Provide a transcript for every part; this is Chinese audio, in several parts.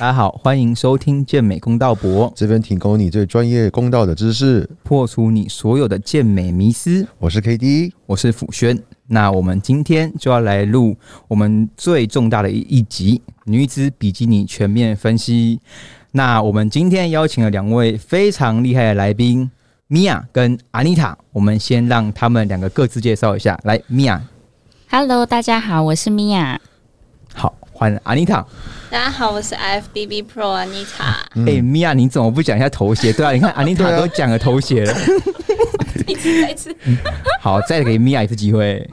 大家好，欢迎收听健美公道博，这边提供你最专业公道的知识，破除你所有的健美迷思。我是 K D，我是辅轩。那我们今天就要来录我们最重大的一一集女子比基尼全面分析。那我们今天邀请了两位非常厉害的来宾，米娅跟阿妮塔。我们先让他们两个各自介绍一下。来，米娅，Hello，大家好，我是米娅。好，换阿妮塔。大家好，我是 IFBB Pro Anita。哎、米娅，你怎么不讲一下头衔？对啊，你看阿妮塔都讲了头衔了。一次再一次。好，再给米娅一次机会。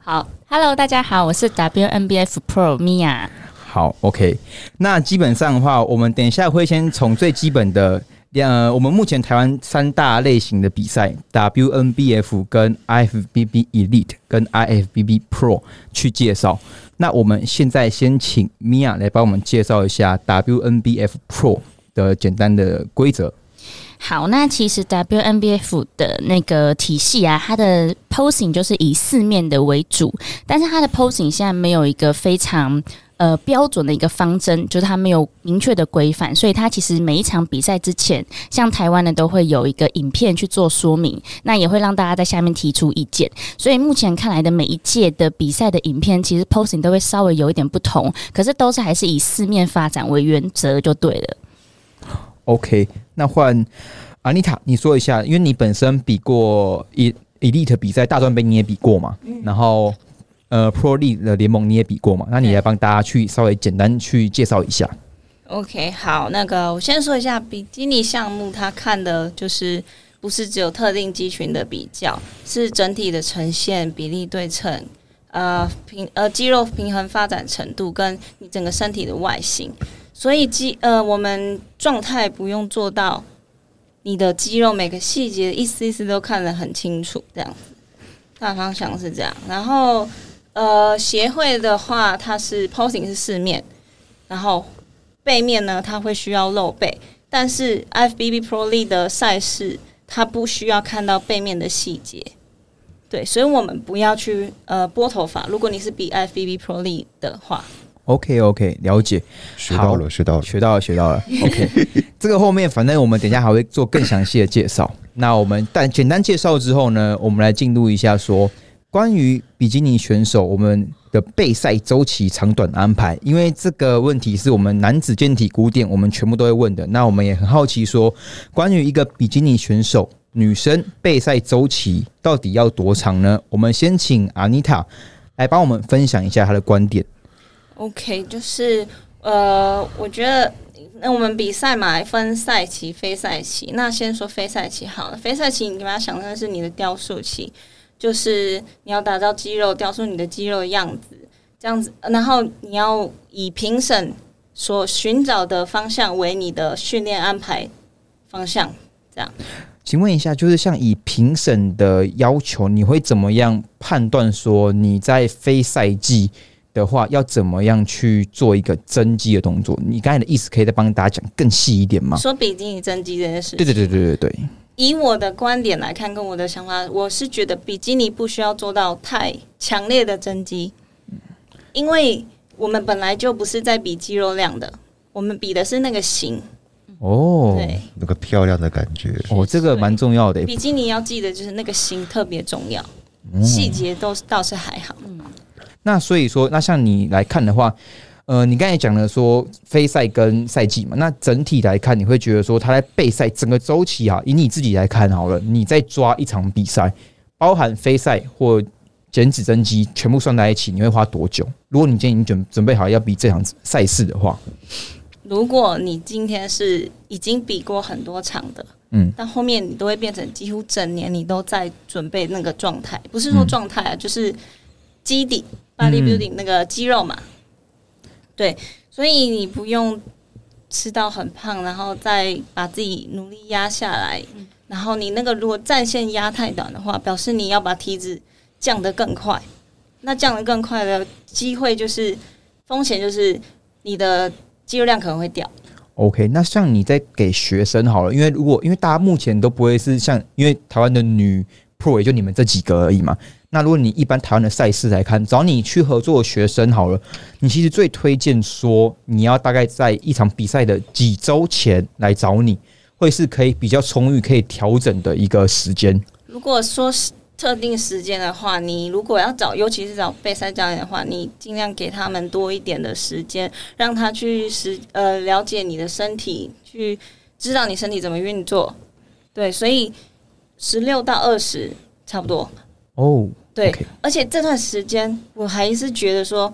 好，Hello，大家好，我是 WNBF Pro 米娅。好，OK。那基本上的话，我们等一下会先从最基本的，呃，我们目前台湾三大类型的比赛，WNBF 跟 IFBB Elite 跟 IFBB Pro 去介绍。那我们现在先请 Mia 来帮我们介绍一下 WNBF Pro 的简单的规则。好，那其实 WNBF 的那个体系啊，它的 posing 就是以四面的为主，但是它的 posing 现在没有一个非常呃标准的一个方针，就是它没有明确的规范，所以它其实每一场比赛之前，像台湾呢都会有一个影片去做说明，那也会让大家在下面提出意见。所以目前看来的每一届的比赛的影片，其实 posting 都会稍微有一点不同，可是都是还是以四面发展为原则就对了。OK，那换阿妮塔，你说一下，因为你本身比过 E Elite 比赛，大专杯你也比过嘛，然后呃 Pro League 的联盟你也比过嘛，那你来帮大家去稍微简单去介绍一下。OK，好，那个我先说一下比基尼项目，它看的就是不是只有特定肌群的比较，是整体的呈现、比例对称、呃平呃肌肉平衡发展程度跟你整个身体的外形。所以肌呃我们状态不用做到你的肌肉每个细节一丝一丝都看得很清楚，这样子。大方向是这样，然后呃协会的话，它是 posing 是四面，然后背面呢，它会需要露背，但是 FBB Pro League 的赛事，它不需要看到背面的细节。对，所以我们不要去呃拨头发。如果你是比 FBB Pro League 的话，OK OK，了解，学到了，学到了。学到了，学到了。OK，这个后面反正我们等一下还会做更详细的介绍。那我们但简单介绍之后呢，我们来进入一下说关于比基尼选手我们的备赛周期长短安排，因为这个问题是我们男子健体古典我们全部都会问的。那我们也很好奇说，关于一个比基尼选手女生备赛周期到底要多长呢？我们先请阿妮塔来帮我们分享一下她的观点。OK，就是呃，我觉得那我们比赛嘛，分赛期、非赛期。那先说非赛期好了，非赛期你把它想成是你的雕塑期，就是你要打造肌肉，雕塑你的肌肉的样子，这样子，然后你要以评审所寻找的方向为你的训练安排方向，这样。请问一下，就是像以评审的要求，你会怎么样判断说你在非赛季的话，要怎么样去做一个增肌的动作？你刚才的意思可以再帮大家讲更细一点吗？说比基尼增肌这件事情，对对对对对对，以我的观点来看，跟我的想法，我是觉得比基尼不需要做到太强烈的增肌，因为我们本来就不是在比肌肉量的，我们比的是那个型。哦，对，那个漂亮的感觉，哦，这个蛮重要的。比基尼要记得就是那个型特别重要，嗯细节都倒是还好。那所以说，那像你来看的话，呃，你刚才讲了说非赛跟赛季嘛，那整体来看，你会觉得说他在备赛整个周期啊，以你自己来看好了，你在抓一场比赛，包含非赛或减脂增肌全部算在一起，你会花多久？如果你今天已经准准备好要比这场赛事的话，如果你今天是已经比过很多场的，嗯，但后面你都会变成几乎整年你都在准备那个状态，不是说状态啊，就是基底 bodybuilding 那个肌肉嘛。对，所以你不用吃到很胖，然后再把自己努力压下来。然后你那个如果战线压太短的话，表示你要把体脂降得更快。那降得更快的机会就是风险就是你的肌肉量可能会掉。OK，那像你在给学生好了，因为如果因为大家目前都不会是像，因为台湾的女 Pro 也就你们这几个而已嘛。那如果你一般台湾的赛事来看，找你去合作的学生好了，你其实最推荐说你要大概在一场比赛的几周前来找你，会是可以比较充裕、可以调整的一个时间。如果说是特定时间的话，你如果要找，尤其是找备赛教练的话，你尽量给他们多一点的时间，让他去实呃了解你的身体，去知道你身体怎么运作。对，所以十六到二十差不多。哦，对而且这段时间我还是觉得说，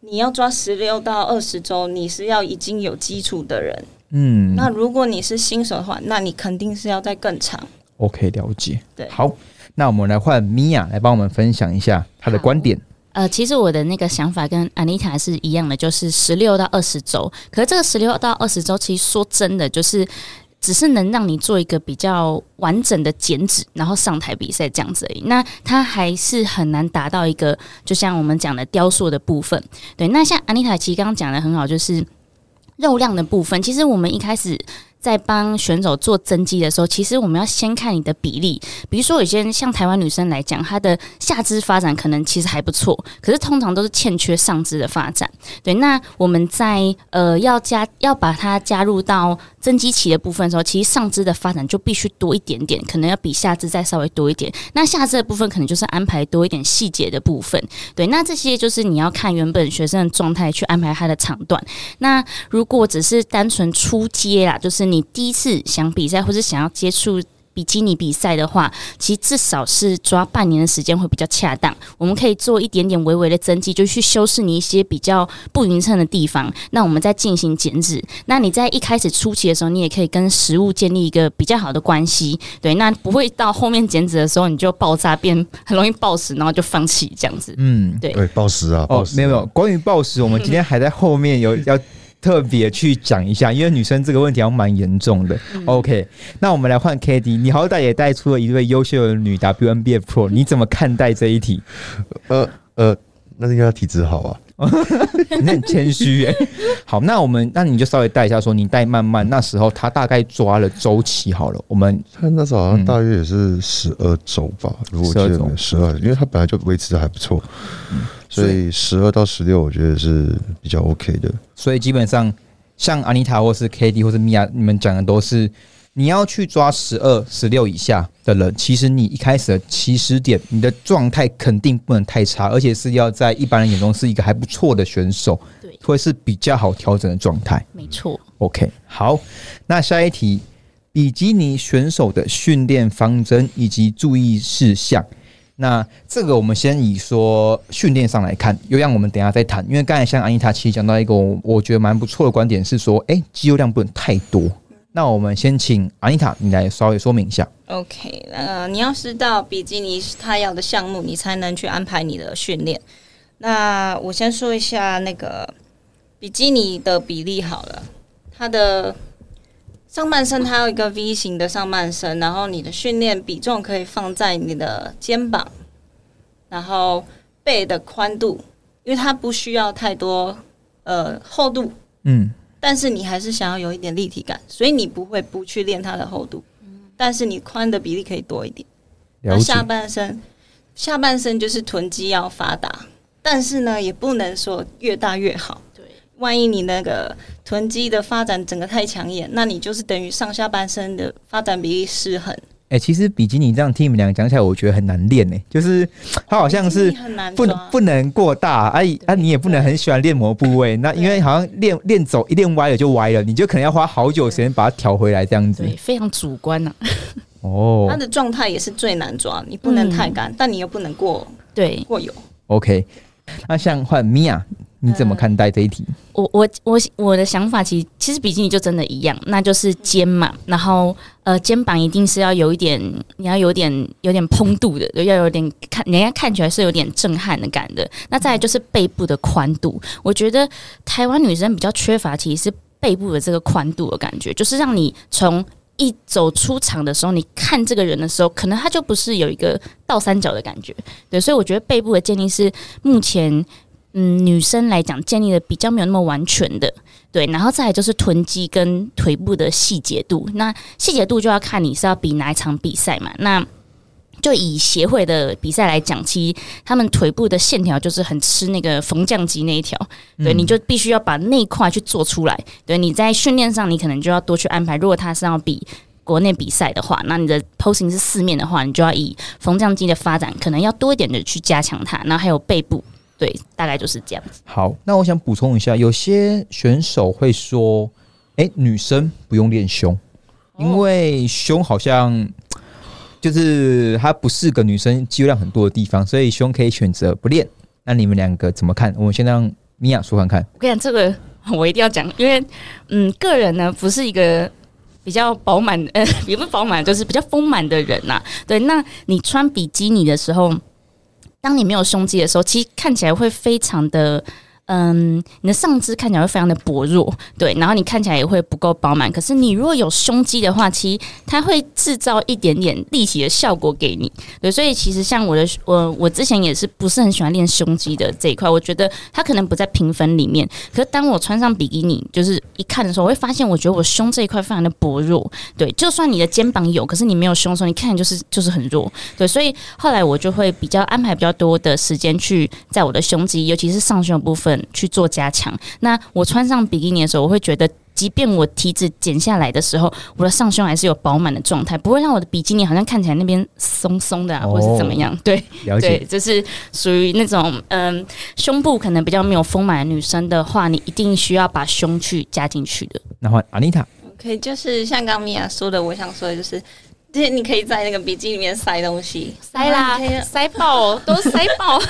你要抓十六到二十周，你是要已经有基础的人。嗯，那如果你是新手的话，那你肯定是要再更长。OK，了解。对好，那我们来换米娅来帮我们分享一下她的观点。呃，其实我的那个想法跟安妮塔是一样的，就是十六到二十周。可是这个十六到二十周，其实说真的，就是只是能让你做一个比较完整的剪纸，然后上台比赛这样子而已。那它还是很难达到一个，就像我们讲的雕塑的部分。对，那像安妮塔其实刚刚讲的很好，就是肉量的部分。其实我们一开始。在帮选手做增肌的时候，其实我们要先看你的比例。比如说，有些人像台湾女生来讲，她的下肢发展可能其实还不错，可是通常都是欠缺上肢的发展。对，那我们在呃要加要把它加入到增肌期的部分的时候，其实上肢的发展就必须多一点点，可能要比下肢再稍微多一点。那下肢的部分可能就是安排多一点细节的部分。对，那这些就是你要看原本学生的状态去安排他的长短。那如果只是单纯出街啦，就是你第一次想比赛或是想要接触。比基尼比赛的话，其实至少是抓半年的时间会比较恰当。我们可以做一点点微微的增肌，就去修饰你一些比较不匀称的地方。那我们再进行减脂。那你在一开始初期的时候，你也可以跟食物建立一个比较好的关系。对，那不会到后面减脂的时候你就爆炸，变很容易暴食，然后就放弃这样子。嗯，对对，暴食啊，暴食，哦没有没有，关于暴食，我们今天还在后面有要特别去讲一下，因为女生这个问题好像蛮严重的。OK，那我们来换 k d 你好歹也带出了一位优秀的女 WNBA Pro，你怎么看待这一题？呃呃，那应该体质好啊。你很谦虚耶。好，那我们那你就稍微带一下，说你带慢慢那时候他大概抓了周期好了，我们他那时候好像大约也是十二周吧，如果我记12周得没十二，因为他本来就维持的还不错，所以十二到十六我觉得是比较 OK 的。所以基本上像安妮塔或是 k d 或是米娅，你们讲的都是你要去抓十二、十六以下的人，其实你一开始的起始点，你的状态肯定不能太差，而且是要在一般人眼中是一个还不错的选手，对会是比较好调整的状态。没错。OK，好，那下一题，比基尼选手的训练方针以及注意事项。那这个我们先以说训练上来看，有样我们等下再谈。因为刚才像安妮塔其实讲到一个我觉得蛮不错的观点是说，哎、肌肉量不能太多。那我们先请安妮塔你来稍微说明一下。OK，呃，你要知道比基尼是他要的项目，你才能去安排你的训练。那我先说一下那个比基尼的比例好了，它的上半身它有一个 V 型的上半身，然后你的训练比重可以放在你的肩膀，然后背的宽度，因为它不需要太多呃厚度，嗯，但是你还是想要有一点立体感，所以你不会不去练它的厚度，但是你宽的比例可以多一点。那下。半身，下半身就是臀肌要发达，但是呢，也不能说越大越好。对，万一你那个臀肌的发展整个太抢眼，那你就是等于上下半身的发展比例失衡，哎、其实比基尼这样听你们两个讲起来，我觉得很难练呢、就是它好像是很难不能。不能过大，啊啊，你也不能很喜欢练某部位，那因为好像练练走一练歪了就歪了，你就可能要花好久时间把它调回来这样子。对，非常主观呐、哦 它的状态也是最难抓，你不能太干，但你又不能过对过油。，OK。那像换米娅，你怎么看待这一题？我我我我的想法其实其实比基尼就真的一样，那就是肩嘛，然后呃肩膀一定是要有一点，你要有点有点蓬度的，要有点看人家看起来是有点震撼的感的。那再来就是背部的宽度，我觉得台湾女生比较缺乏其实是背部的这个宽度的感觉，就是让你从一走出场的时候，你看这个人的时候，可能他就不是有一个倒三角的感觉，对，所以我觉得背部的建立是目前嗯女生来讲建立的比较没有那么完全的，对，然后再来就是臀肌跟腿部的细节度，那细节度就要看你是要比哪一场比赛嘛，那。就以协会的比赛来讲，其实他们腿部的线条就是很吃那个缝匠肌那一条，对，嗯你就必须要把那一块去做出来。对，你在训练上，你可能就要多去安排。如果他是要比国内比赛的话，那你的 posing 是四面的话，你就要以缝匠肌的发展，可能要多一点的去加强它。然后还有背部，对，大概就是这样子。好，那我想补充一下，有些选手会说，哎、女生不用练胸，因为胸好像就是它不是个女生肌肉量很多的地方，所以胸可以选择不练。那你们两个怎么看？我们先让米娅说看看。我跟你讲，这个我一定要讲，因为嗯，个人呢不是一个比较饱满，呃，也不是饱满，就是比较丰满的人呐、对，那你穿比基尼的时候，当你没有胸肌的时候，其实看起来会非常的。嗯，你的上肢看起来会非常的薄弱，对，然后你看起来也会不够饱满。可是你如果有胸肌的话，其实它会制造一点点立体的效果给你，对，所以其实像我的我我之前也是不是很喜欢练胸肌的这一块，我觉得它可能不在评分里面。可是当我穿上比基尼，就是一看的时候，我会发现，我觉得我胸这一块非常的薄弱。对，就算你的肩膀有，可是你没有胸的时候，你看就是就是很弱。对，所以后来我就会比较安排比较多的时间去在我的胸肌，尤其是上胸的部分去做加强。那我穿上比基尼的时候，我会觉得。即便我体脂减下来的时候，我的上胸还是有饱满的状态，不会让我的比基尼好像看起来那边松松的啊，哦或是怎么样。对，了对，解，就是属于那种嗯，胸部可能比较没有丰满的女生的话，你一定需要把胸去加进去的。那换阿妮塔。OK，就是像刚米娅说的，我想说的就是，就是你可以在那个笔记里面塞东西，塞啦然后你可以，塞爆，都塞爆。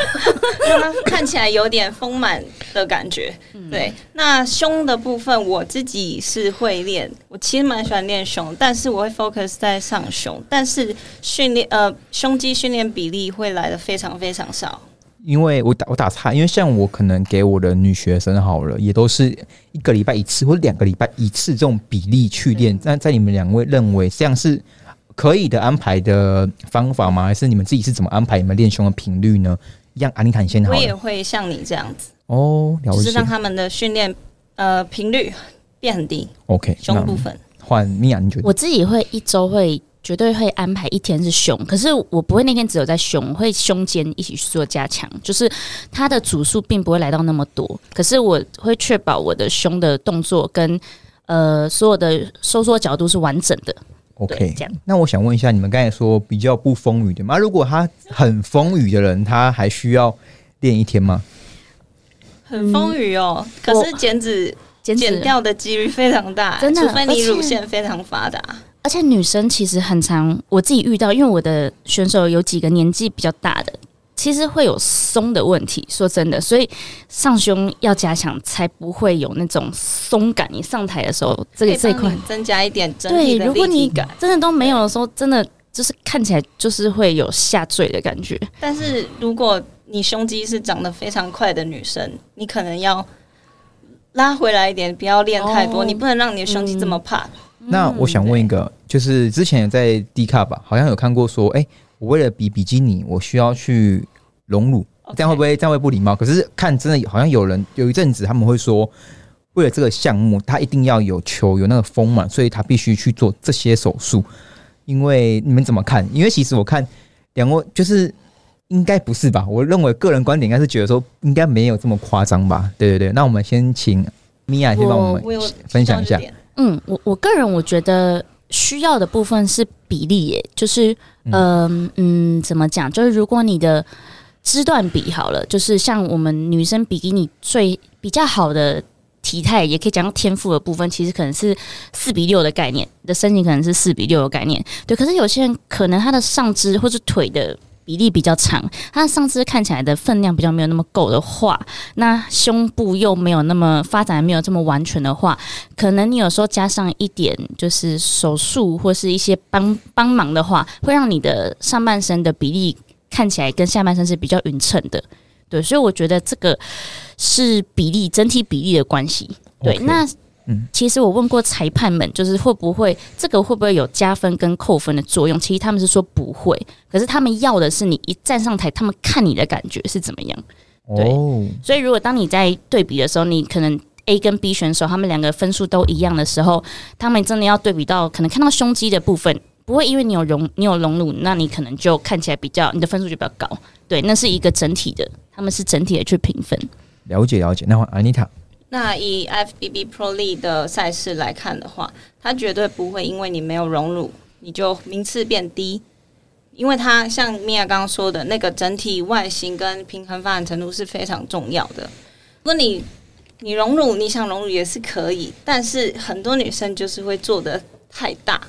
让 它 看起来有点丰满的感觉。对，那胸的部分我自己是会练，我其实蛮喜欢练胸，但是我会 focus 在上胸，但是训练呃胸肌训练比例会来的非常非常少。因为我打我打岔，因为像我可能给我的女学生好了，也都是一个礼拜一次或两个礼拜一次这种比例去练。那在你们两位认为这样是可以的安排的方法吗？还是你们自己是怎么安排你们练胸的频率呢？一样，阿妮塔你先好我也。会像你这样子，哦，了解就是让。他们的训练呃频率变很低，OK，那胸部分。换米娅，你觉得？我自己会一周会绝对会安排一天是胸，可是我不会那天只有在胸，会胸肩一起去做加强，就是它的组数并不会来到那么多，可是我会确保我的胸的动作跟呃所有的收缩角度是完整的。对 OK，这样那我想问一下，你们刚才说比较不风雨的嘛？如果他很风雨的人，他还需要练一天吗？很风雨哦，可是减脂减脂减掉的几率非常大，真的除非你乳腺非常发达。而且女生其实很常，我自己遇到，因为我的选手有几个年纪比较大的，其实会有松的问题。说真的，所以上胸要加强，才不会有那种松感。你上台的时候，这个这一块，增加一点整对，体的如果你。真的都没有的时候，真的就是看起来就是会有下坠的感觉。但是如果你胸肌是长得非常快的女生，你可能要拉回来一点，不要练太多，哦你不能让你的胸肌这么怕。那我想问一个，就是之前有在 D 卡吧，好像有看过说，哎、我为了比比基尼，我需要去隆乳，这样会不会这样会不礼貌？可是看真的好像有人有一阵子他们会说，为了这个项目，他一定要有球有那个丰满，所以他必须去做这些手术。因为你们怎么看？因为其实我看两位就是应该不是吧？我认为个人观点应该是觉得说应该没有这么夸张吧？对对对，那我们先请米娅先帮我们分享一下嗯，我我个人我觉得需要的部分是比例耶，就是嗯嗯，怎么讲？就是如果你的肢段比好了，就是像我们女生比基尼最比较好的体态，也可以讲到天赋的部分，其实可能是四比六的概念，你的身形可能是四比六的概念。对，可是有些人可能他的上肢或者腿的。比例比较长，它上肢看起来的分量比较没有那么够的话，那胸部又没有那么发展没有这么完全的话，可能你有时候加上一点就是手术或是一些帮帮忙的话，会让你的上半身的比例看起来跟下半身是比较匀称的。对，所以我觉得这个是比例整体比例的关系。对那嗯其实我问过裁判们，就是会不会这个会不会有加分跟扣分的作用？其实他们是说不会，可是他们要的是你一站上台，他们看你的感觉是怎么样。对哦，所以如果当你在对比的时候，你可能 A 跟 B 选手他们两个分数都一样的时候，他们真的要对比到可能看到胸肌的部分，不会因为你有隆你有隆乳，那你可能就看起来比较你的分数就比较高。对，那是一个整体的，他们是整体的去评分。了解了解。那安妮塔，那以 FBB Pro League 的赛事来看的话，它绝对不会因为你没有荣辱，你就名次变低。因为它像米娅刚刚说的那个整体外形跟平衡发展程度是非常重要的。如果你你荣辱，你想荣辱也是可以，但是很多女生就是会做的太大，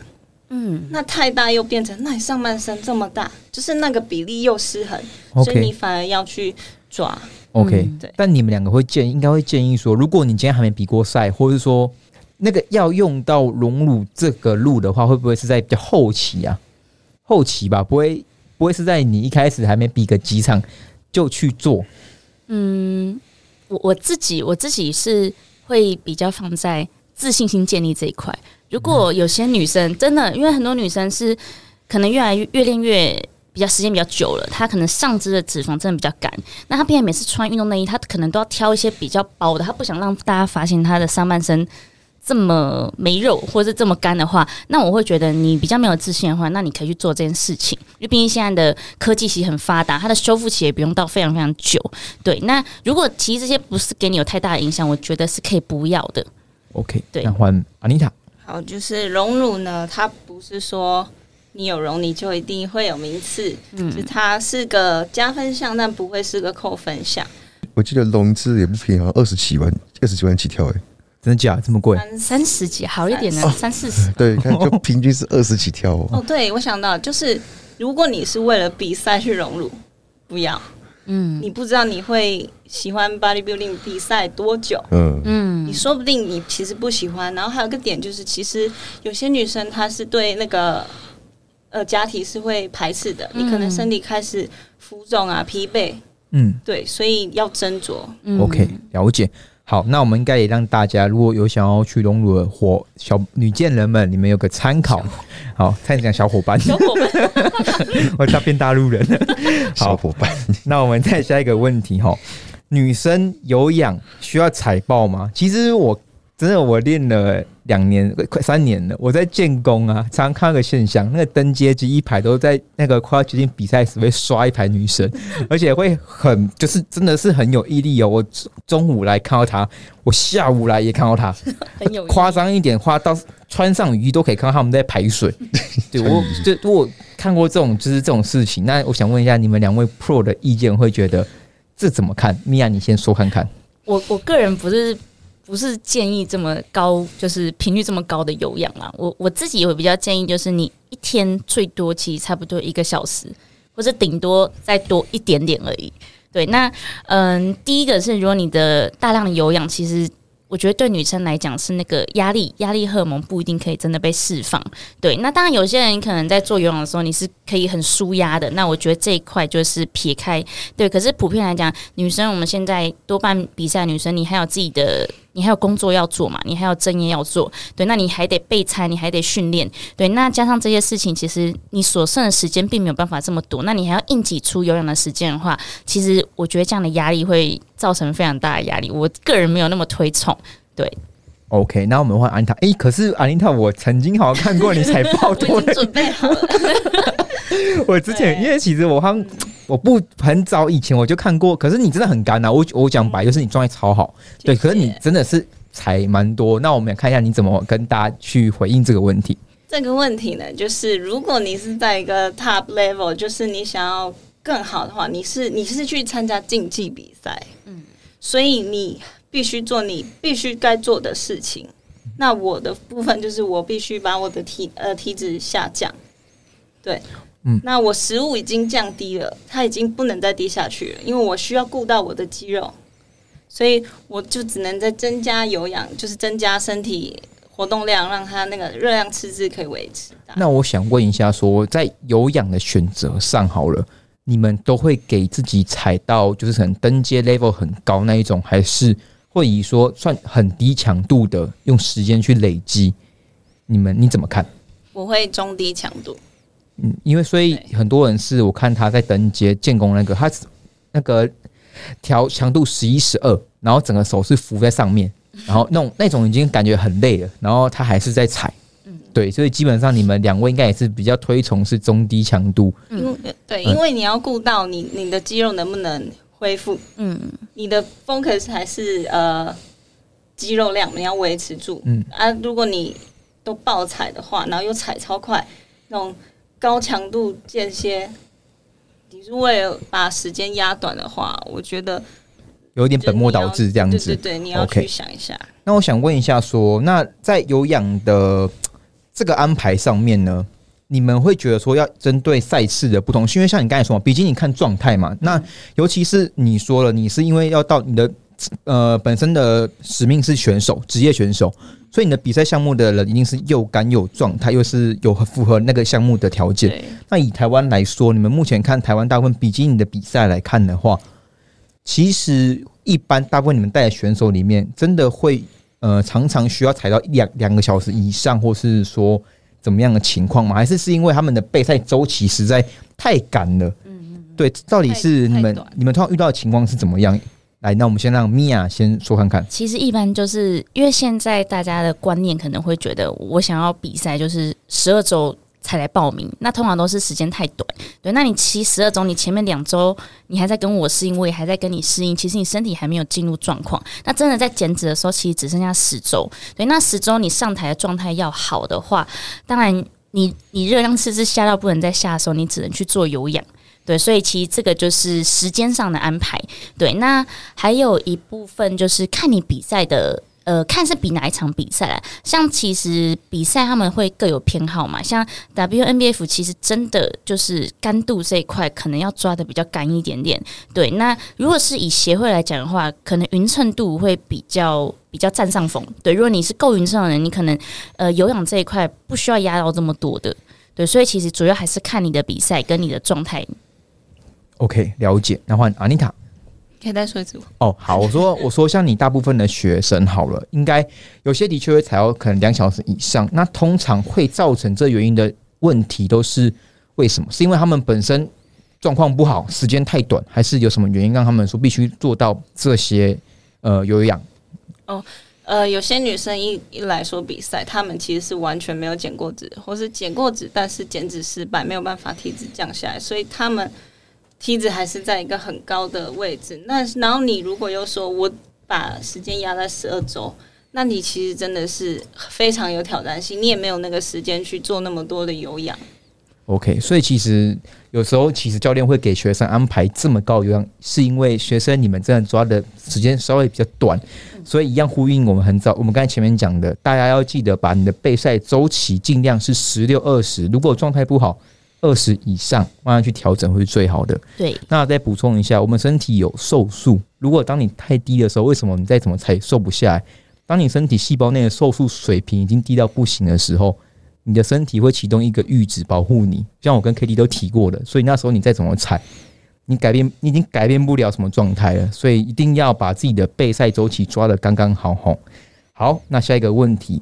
嗯，那太大又变成那你上半身这么大，就是那个比例又失衡，所以你反而要去抓。OK，、嗯对但你们两个会建应该会建议说，如果你今天还没比过赛，或者是说那个要用到荣辱这个路的话，会不会是在比较后期啊？后期吧，不会不会是在你一开始还没比个几场就去做。嗯，我我自己我自己是会比较放在自信心建立这一块。如果有些女生真的，因为很多女生是可能越来越越练越比较时间比较久了，他可能上肢的脂肪真的比较干，那他平常每次穿运动内衣，他可能都要挑一些比较薄的，他不想让大家发现他的上半身这么没肉或者是这么干的话，那我会觉得你比较没有自信的话，那你可以去做这件事情，因为毕竟现在的科技其实很发达，它的修复期也不用到非常非常久。对，那如果其实这些不是给你有太大的影响，我觉得是可以不要的。OK，对那换安妮塔。好，就是荣辱呢，它不是说你有容你就一定会有名次，嗯就它是个加分项，但不会是个扣分项。我记得融资也不便宜，好像二十几万，二十几万起跳哎。真的假的这么贵？三三十几好一点的，三四十。对，看就平均是二十起跳哦。哦，对，我想到就是，如果你是为了比赛去融入，不要，嗯你不知道你会喜欢 bodybuilding 比赛多久。嗯，嗯你说不定你其实不喜欢，然后还有个点就是，其实有些女生她是对那个呃假体是会排斥的，你可能身体开始浮肿啊、疲惫，嗯对，所以要斟酌。嗯，OK，了解。好，那我们应该也让大家如果有想要去隆乳的伙小女健人们，你们有个参考。好，差点讲小伙伴，小伙伴，我大变大陆人了。好，小伙伴，那我们再下一个问题哈，女生有氧需要踩爆吗？其实我真的我练了两年，快快三年了。我在建工啊，常常看到个现象，那个登阶机一排都在那个快要接近比赛时会刷一排女生，而且会很就是真的是很有毅力哦。我中中午来看到她，我下午来也看到她，很有夸张一点，话到穿上雨衣都可以看到他们在排水。对我就我看过这种就是这种事情，那我想问一下你们两位 Pro 的意见，会觉得这怎么看？米娅，你先说看看。我我个人不是不是建议这么高，就是频率这么高的有氧啦。我我自己也会比较建议，就是你一天最多其实差不多一个小时，或者顶多再多一点点而已。对，那嗯，第一个是如果你的大量的有氧，其实我觉得对女生来讲是那个压力，压力荷尔蒙不一定可以真的被释放。对，那当然有些人可能在做有氧的时候，你是可以很舒压的。那我觉得这一块就是撇开对，可是普遍来讲，女生我们现在多半比赛，女生你还有自己的，你还有工作要做嘛，你还有正业要做，对，那你还得备餐，你还得训练，对，那加上这些事情，其实你所剩的时间并没有办法这么多，那你还要硬挤出有氧的时间的话，其实我觉得这样的压力会造成非常大的压力。我个人没有那么推崇，对 OK，那我们换安妮塔。诶，可是安妮塔，我曾经好像看过你踩爆 的。已经准备好了，我之前因为其实我好像我不很早以前我就看过，可是你真的很干啊！我我讲白就是你状态超好，对，可是你真的是踩蛮多。那我们也看一下你怎么跟大家去回应这个问题。这个问题呢，就是如果你是在一个 top level，就是你想要更好的话，你是你是去参加竞技比赛，嗯，所以你必须做你必须该做的事情。那我的部分就是我必须把我的体呃体脂下降，对，嗯那我食物已经降低了，它已经不能再低下去了，因为我需要顾到我的肌肉，所以我就只能再增加有氧，就是增加身体活动量，让它那个热量赤字可以维持。那我想问一下说在有氧的选择上好了，你们都会给自己踩到就是可能登阶 level 很高那一种，还是会以说算很低强度的用时间去累积？你们你怎么看？我会中低强度，嗯，因为所以很多人是我看他在登阶建工那个，他那个调强度十一十二，然后整个手是浮在上面，然后那种 那种已经感觉很累了，然后他还是在踩。对，所以基本上你们两位应该也是比较推崇是中低强度。嗯对，嗯因为你要顾到你你的肌肉能不能恢复，嗯，你的 focus 还是呃肌肉量，你要维持住。嗯啊，如果你都爆踩的话，然后又踩超快，那种高强度间歇，你是为了把时间压短的话，我觉得有一点本末倒置这样子。对对对，你要去想一下。那我想问一下说那在有氧的这个安排上面呢，你们会觉得说要针对赛事的不同，是因为像你刚才说嘛，毕竟你看状态嘛，那尤其是你说了，你是因为要到你的呃本身的使命是选手，职业选手，所以你的比赛项目的人一定是又干又有状态，又是有符合那个项目的条件。那以台湾来说，你们目前看台湾大部分比基尼的比赛来看的话，其实一般大部分你们带的选手里面，真的会呃常常需要踩到一两两个小时以上，或是说怎么样的情况吗？还是是因为他们的备赛周期实在太赶了？嗯对，到底是你们你们通常遇到的情况是怎么样？来，那我们先让米娅先说看看。其实一般就是因为现在大家的观念可能会觉得，我想要比赛就是十二周才来报名，那通常都是时间太短。对，那你骑十二周，你前面两周你还在跟我适应，我也还在跟你适应，其实你身体还没有进入状况。那真的在减脂的时候，其实只剩下十周。对，那十周你上台的状态要好的话，当然你你热量赤字下到不能再下的时候，你只能去做有氧。对，所以其实这个就是时间上的安排。对，那还有一部分就是看你比赛的。呃，看是比哪一场比赛啦。像其实比赛他们会各有偏好嘛，像 WNBF 其实真的就是干度这一块可能要抓的比较干一点点。对，那如果是以协会来讲的话，可能匀称度会比较比较占上风。对，如果你是够匀称的人，你可能呃有氧这一块不需要压到这么多的。对，所以其实主要还是看你的比赛跟你的状态 OK，了解。那换阿妮塔。可以再说一次吗？哦，好，我说 我说像你大部分的学生好了，应该有些的确会踩到可能两小时以上。那通常会造成这原因的问题都是为什么？是因为他们本身状况不好，时间太短，还是有什么原因让他们说必须做到这些呃有氧？哦呃，有些女生一一来说比赛，她们其实是完全没有减过脂，或是减过脂，但是减脂失败，没有办法体脂降下来，所以她们梯子还是在一个很高的位置。那然后你如果又说我把时间压在十二周，那你其实真的是非常有挑战性，你也没有那个时间去做那么多的有氧。OK，所以其实有时候其实教练会给学生安排这么高有氧，是因为学生你们这样抓的时间稍微比较短，所以一样呼应我们很早我们刚才前面讲的，大家要记得把你的备赛周期尽量是十六二十，如果状态不好，二十以上慢慢去调整会是最好的。对那再补充一下，我们身体有瘦素，如果当你太低的时候，为什么你再怎么踩瘦不下来？当你身体细胞内的瘦素水平已经低到不行的时候，你的身体会启动一个阈值保护你，像我跟 k d 都提过的，所以那时候你再怎么踩，你改变你已经改变不了什么状态了，所以一定要把自己的备赛周期抓得刚刚好吼。好，那下一个问题，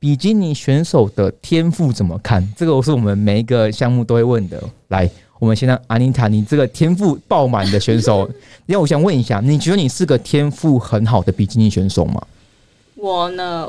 比基尼选手的天赋怎么看？这个是我们每一个项目都会问的。来，我们先让阿妮塔，你这个天赋爆满的选手，因为我想问一下，你觉得你是个天赋很好的比基尼选手吗？我呢，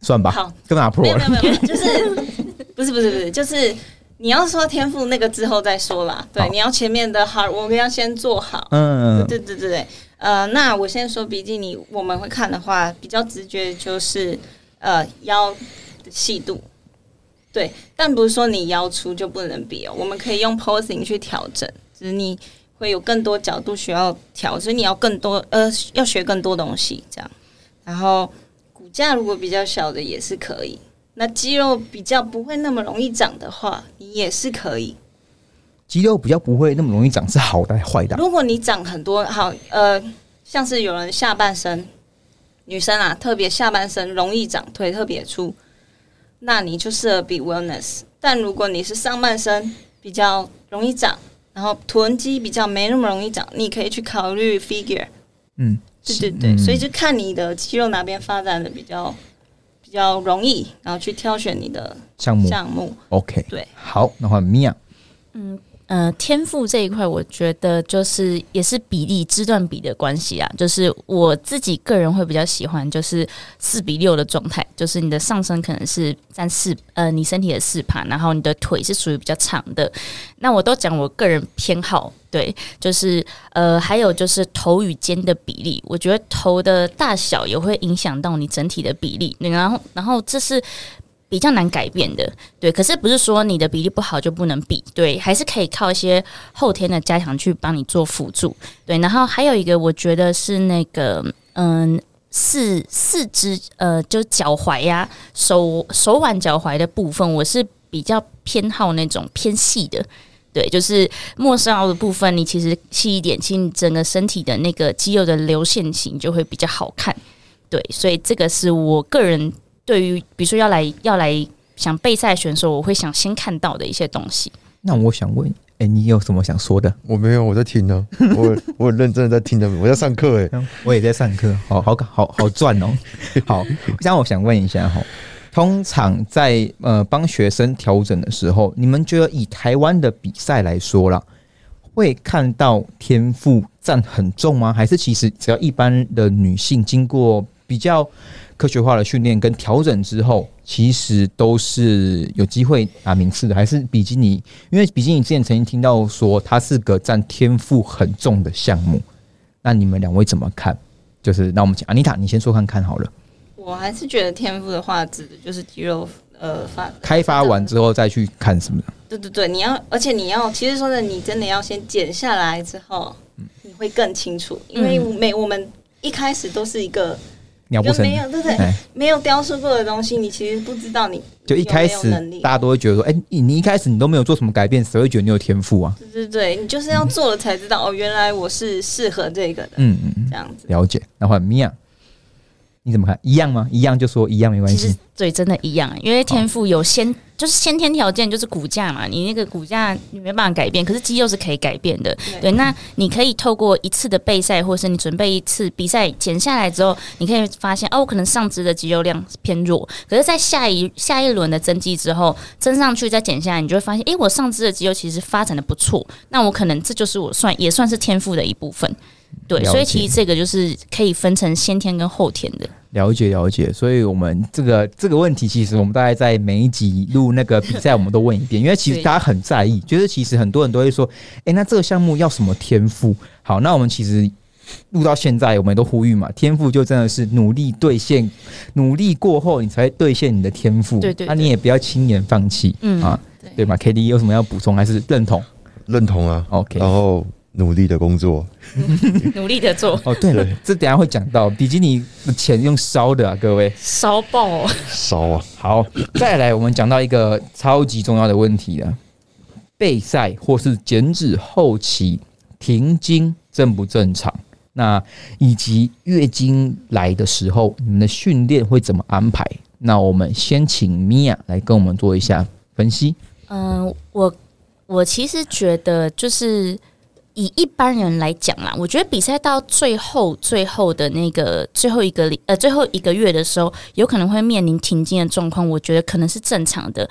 算吧，好，跟拿没 pro 有没。有没有，就是 不是不是不是，就是你要说天赋那个之后再说啦。对，你要前面的 hard work 要先做好。嗯，对对对对，呃，那我先说比基尼，我们会看的话，比较直觉就是呃腰的细度，对，但不是说你腰粗就不能比哦，我们可以用 posing 去调整，只是你会有更多角度需要调，所以你要更多呃要学更多东西这样，然后骨架如果比较小的也是可以，那肌肉比较不会那么容易长的话，你也是可以。肌肉比较不会那么容易长，是好的还是坏的啊？如果你长很多，好，呃，像是有人下半身，女生啊，特别下半身容易长，腿特别粗，那你就适合比 wellness。但如果你是上半身比较容易长，然后臀肌比较没那么容易长，你可以去考虑 figure。嗯，对对对，嗯所以就看你的肌肉哪边发展的比较比较容易，然后去挑选你的项目项目。OK，对，好，那换米娅。呃，天赋这一块，我觉得就是也是比例肢段比的关系啊。就是我自己个人会比较喜欢，就是四比六的状态，就是你的上身可能是占四呃你身体的四盘，然后你的腿是属于比较长的。那我都讲我个人偏好，对，就是呃还有就是头与肩的比例，我觉得头的大小也会影响到你整体的比例。然后然后这是。比较难改变的，对，可是不是说你的比例不好就不能比，对，还是可以靠一些后天的加强去帮你做辅助，对。然后还有一个，我觉得是那个，嗯，四四肢，呃，就脚踝呀、手手腕、脚踝的部分，我是比较偏好那种偏细的，对，就是末梢的部分，你其实细一点，其实你整个身体的那个肌肉的流线型就会比较好看，对，所以这个是我个人。对于比如说要来要来想备赛选手，我会想先看到的一些东西。那我想问，哎，你有什么想说的？我没有，我在听 呢，我我很认真的在听的，我在上课哎，我也在上课，好好好好赚哦。好，这样我想问一下哈，通常在呃帮学生调整的时候，你们觉得以台湾的比赛来说啦，会看到天赋占很重吗？还是其实只要一般的女性经过比较？科学化的训练跟调整之后，其实都是有机会拿名次的。还是比基尼，因为比基尼之前曾经听到说它是个占天赋很重的项目。那你们两位怎么看？就是那我们请安妮塔，你先说看看好了。我还是觉得天赋的话，指的就是肌肉呃发开发完之后再去看什么的。对对对，你要，而且你要，其实说的，你真的要先减下来之后，你会更清楚，因为每我们一开始都是一个。没有，对不对？没有雕塑过的东西，你其实不知道。你就一开始，大家都会觉得说：“哎，你你一开始你都没有做什么改变，谁会觉得你有天赋啊？”对对对，你就是要做了才知道哦，原来我是适合这个的。嗯嗯，这样子了解。那换米娅，你怎么看？一样吗？一样就说一样没关系。对，真的一样，因为天赋有先。就是先天条件，就是骨架嘛，你那个骨架你没办法改变，可是肌肉是可以改变的。对，那你可以透过一次的备赛，或者是你准备一次比赛减下来之后，你可以发现哦，我可能上肢的肌肉量偏弱，可是，在下一下一轮的增肌之后，增上去再减下来，你就会发现，诶，我上肢的肌肉其实发展的不错，那我可能这就是我算也算是天赋的一部分。对，所以其实这个就是可以分成先天跟后天的。了解了解，所以我们这个这个问题，其实我们大概在每一集录那个比赛，我们都问一遍，因为其实大家很在意，觉得其实很多人都会说，哎，那这个项目要什么天赋？好，那我们其实录到现在，我们都呼吁嘛，天赋就真的是努力兑现，努力过后你才会兑现你的天赋。对对，那你也不要轻言放弃，嗯啊，对吧 k D 有什么要补充还是认同？认同啊，OK，然后。努力的工作，努力的做。哦，对了，这等下会讲到比基尼的钱用烧的啊，各位烧爆，烧啊！好，再来，我们讲到一个超级重要的问题了：备赛或是减脂后期停经正不正常？那以及月经来的时候，你们的训练会怎么安排？那我们先请米娅来跟我们做一下分析。嗯，我我其实觉得就是。以一般人来讲啦，我觉得比赛到最后最后的那个最后一个里呃最后一个月的时候，有可能会面临停经的状况，我觉得可能是正常的。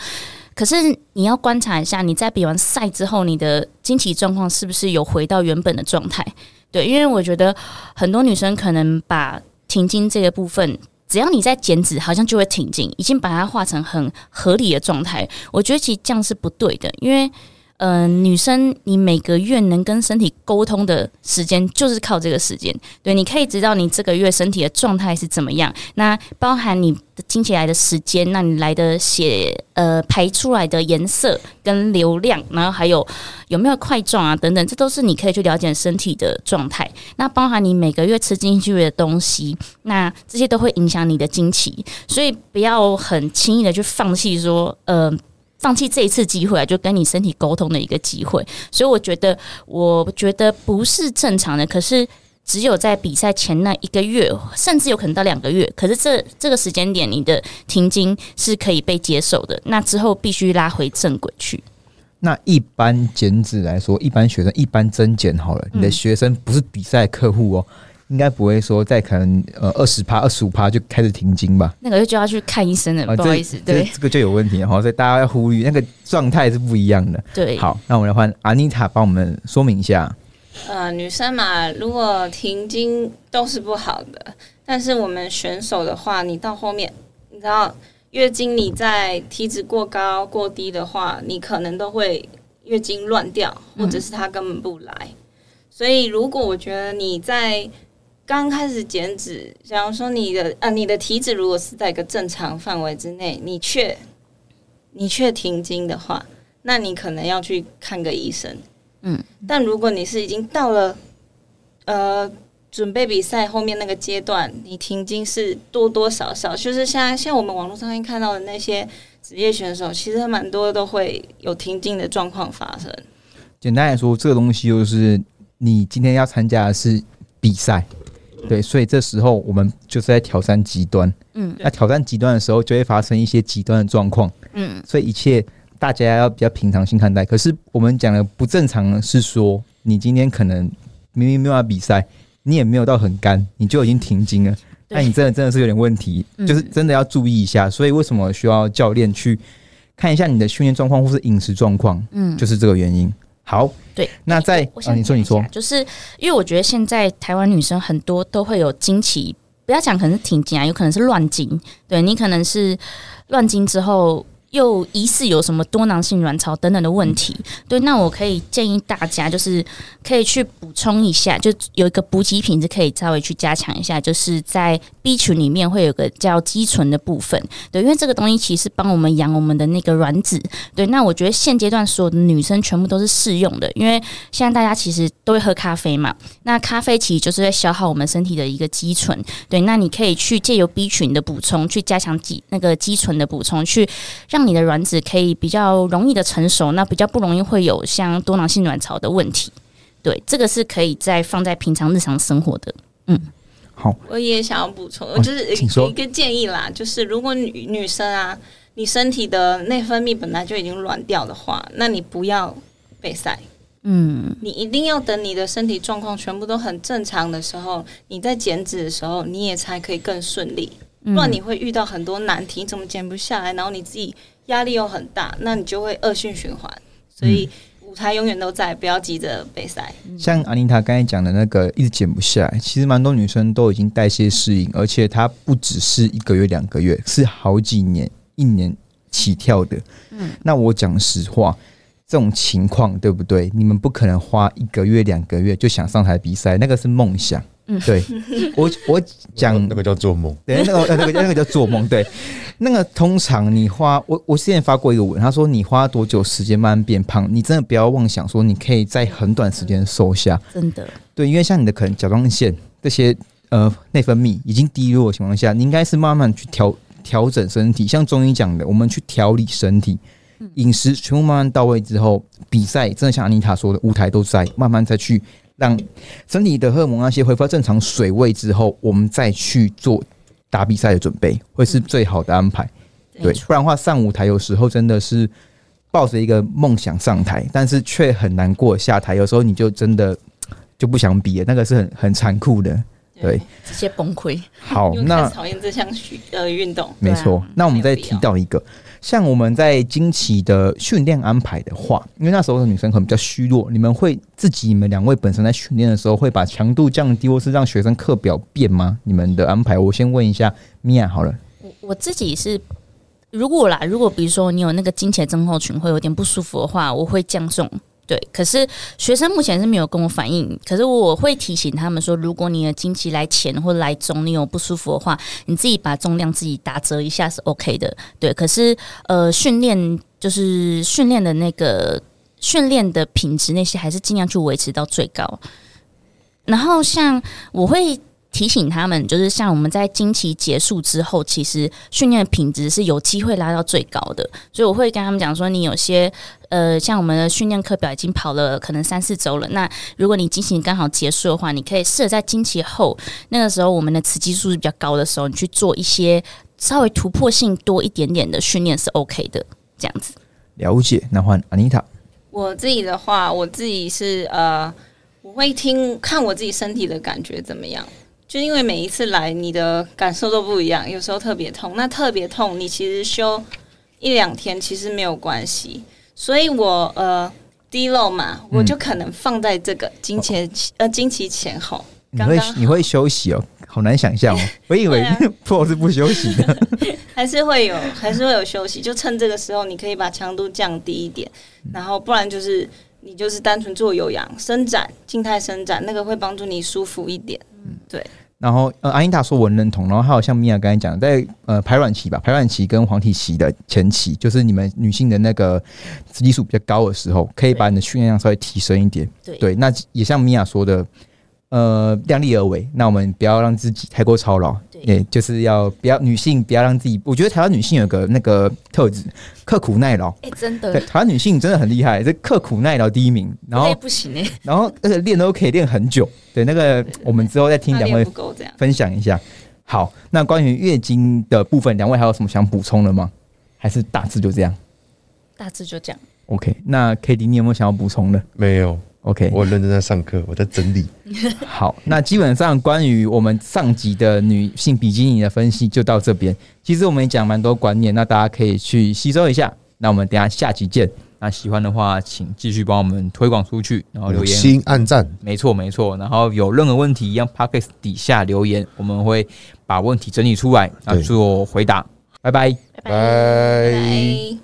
可是你要观察一下，你在比完赛之后，你的经期状况是不是有回到原本的状态？对，因为我觉得很多女生可能把停经这个部分，只要你在减脂，好像就会停经，已经把它化成很合理的状态。我觉得其实这样是不对的，因为。嗯，女生，你每个月能跟身体沟通的时间就是靠这个时间。对，你可以知道你这个月身体的状态是怎么样。那包含你的经起来的时间，那你来的血呃排出来的颜色跟流量，然后还有有没有块状啊等等，这都是你可以去了解身体的状态。那包含你每个月吃进去的东西，那这些都会影响你的经期，所以不要很轻易的去放弃说呃。放弃这一次机会啊，就跟你身体沟通的一个机会，所以我觉得，我觉得不是正常的。可是，只有在比赛前那一个月，甚至有可能到两个月，可是这这个时间点，你的停经是可以被接受的。那之后必须拉回正轨去。那一般减脂来说，一般学生一般增减好了，你的学生不是比赛客户哦。应该不会说在可能呃二十趴、二十五趴就开始停经吧？那个就要去看医生了，啊，不好意思，对这个就有问题哈，所以大家要呼吁那个状态是不一样的。对，好，那我们来换阿妮塔帮我们说明一下。呃，女生嘛，如果停经都是不好的，但是我们选手的话，你到后面，你知道月经你在体脂过高过低的话，你可能都会月经乱掉，或者是它根本不来。所以，如果我觉得你在刚开始减脂，假如说你的啊你的体脂如果是在一个正常范围之内，你却你却停经的话，那你可能要去看个医生。嗯，但如果你是已经到了呃准备比赛后面那个阶段，你停经是多多少少，就是像像我们网络上面看到的那些职业选手，其实蛮多都会有停经的状况发生。简单来说，这个东西就是你今天要参加的是比赛，对，所以这时候我们就是在挑战极端。嗯那挑战极端的时候，就会发生一些极端的状况，嗯所以一切大家要比较平常心看待。可是我们讲的不正常的是说，你今天可能明明没有要比赛，你也没有到很干，你就已经停经了，对那你真的真的是有点问题，嗯就是真的要注意一下。所以为什么需要教练去看一下你的训练状况或是饮食状况，嗯，就是这个原因。好，对。那在啊，我想你说你说就是因为我觉得现在台湾女生很多都会有经期，不要讲可能是停经啊，有可能是乱经。对你可能是乱经之后。又疑似有什么多囊性卵巢等等的问题，对，那我可以建议大家，就是可以去补充一下，就有一个补给品是可以稍微去加强一下，就是在 B 群里面会有个叫肌醇的部分，对，因为这个东西其实帮我们养我们的那个卵子，对，那我觉得现阶段所有的女生全部都是适用的，因为现在大家其实都会喝咖啡嘛，那咖啡其实就是在消耗我们身体的一个肌醇，对，那你可以去借由 B 群的补充，去加强肌那个肌醇的补充，去让你的卵子可以比较容易的成熟，那比较不容易会有像多囊性卵巢的问题。对，这个是可以在放在平常日常生活的。嗯。好，我也想要补充，哦就是一个建议啦，就是如果女女生啊，你身体的内分泌本来就已经乱掉的话，那你不要备赛，嗯，你一定要等你的身体状况全部都很正常的时候，你在减脂的时候，你也才可以更顺利。不然你会遇到很多难题，你怎么减不下来，然后你自己压力又很大，那你就会恶性循环。所以舞台永远都在，不要急着备赛。像阿妮塔刚才讲的那个一直减不下来，其实蛮多女生都已经代谢适应，而且它不只是一个月、两个月，是好几年、一年起跳的。嗯，那我讲实话，这种情况对不对？你们不可能花一个月、两个月就想上台比赛，那个是梦想。嗯对 我我讲那个叫做梦，对，那个那个那个叫做梦。对，那个通常你花我我之前发过一个文，他说你花多久时间慢慢变胖，你真的不要妄想说你可以在很短时间瘦下。真的，对，因为像你的可能甲状腺这些呃内分泌已经低落的情况下，你应该是慢慢去调调整身体。像中医讲的，我们去调理身体，饮食全部慢慢到位之后，比赛真的像安妮塔说的，舞台都在，慢慢再去让身体的荷尔蒙那些恢复到正常水位之后，我们再去做打比赛的准备，会是最好的安排。对，不然的话上舞台有时候真的是抱着一个梦想上台，但是却很难过下台，有时候你就真的就不想比了，那个是很很残酷的。对，直接崩溃。好，那讨厌这项运呃运动。没错。那我们再提到一个，像我们在经期的训练安排的话，因为那时候的女生可能比较虚弱，你们会自己你们两位本身在训练的时候会把强度降低，或是让学生课表变吗？你们的安排，我先问一下米娅好了。我我自己是，如果啦，如果比如说你有那个经前症候群会有点不舒服的话，我会降重。对，可是学生目前是没有跟我反映，可是我会提醒他们说，如果你的经期来前或来中，你有不舒服的话，你自己把重量自己打折一下是 OK 的。对，可是呃，训练就是训练的那个训练的品质那些，还是尽量去维持到最高。然后像我会提醒他们，就是像我们在经期结束之后，其实训练的品质是有机会拉到最高的。所以我会跟他们讲说，你有些呃，像我们的训练课表已经跑了可能三四周了，那如果你经期刚好结束的话，你可以试着在经期后那个时候，我们的雌激素是比较高的时候，你去做一些稍微突破性多一点点的训练是 OK 的，这样子。了解，那换安妮塔。我自己的话，我自己是呃，我会听看我自己身体的感觉怎么样。就因为每一次来，你的感受都不一样，有时候特别痛，那特别痛，你其实休一两天其实没有关系。所以我呃低漏嘛，我就可能放在这个经前呃经期前后。你会你会休息哦，好难想象哦。我以为对啊 Pro 是不休息的。还是会有，还是会有休息。就趁这个时候，你可以把强度降低一点，然后不然就是你就是单纯做有氧伸展、静态伸展，那个会帮助你舒服一点。嗯，对然后呃，阿英达说我认同，然后还有像米娅刚才讲，在呃排卵期吧，排卵期跟黄体期的前期，就是你们女性的那个雌激素比较高的时候，可以把你的训练量稍微提升一点。对对，那也像米娅说的，呃，量力而为。那我们不要让自己太过操劳，对也就是要不要女性不要让自己，我觉得台湾女性有个那个特质，刻苦耐劳。哎、真的对，，台湾女性真的很厉害，这刻苦耐劳第一名，然后不行哎、然后而且练都可以练很久。对，那个我们之后再听两位。分享一下。好，那关于月经的部分，两位还有什么想补充的吗？还是大致就这样大致就这样。？OK，那 K D 你有没有想要补充的没有，？OK，我认真在上课，我在整理。好，那基本上关于我们上集的女性比基尼的分析就到这边。其实我们也讲蛮多观念，那大家可以去吸收一下。那我们等一下下集见。那喜欢的话，请继续帮我们推广出去，然后留言心按赞，没错，没错。然后有任何问题，一样 p o c k e t 底下留言，我们会把问题整理出来，然后做回答。拜拜。拜拜。拜。拜。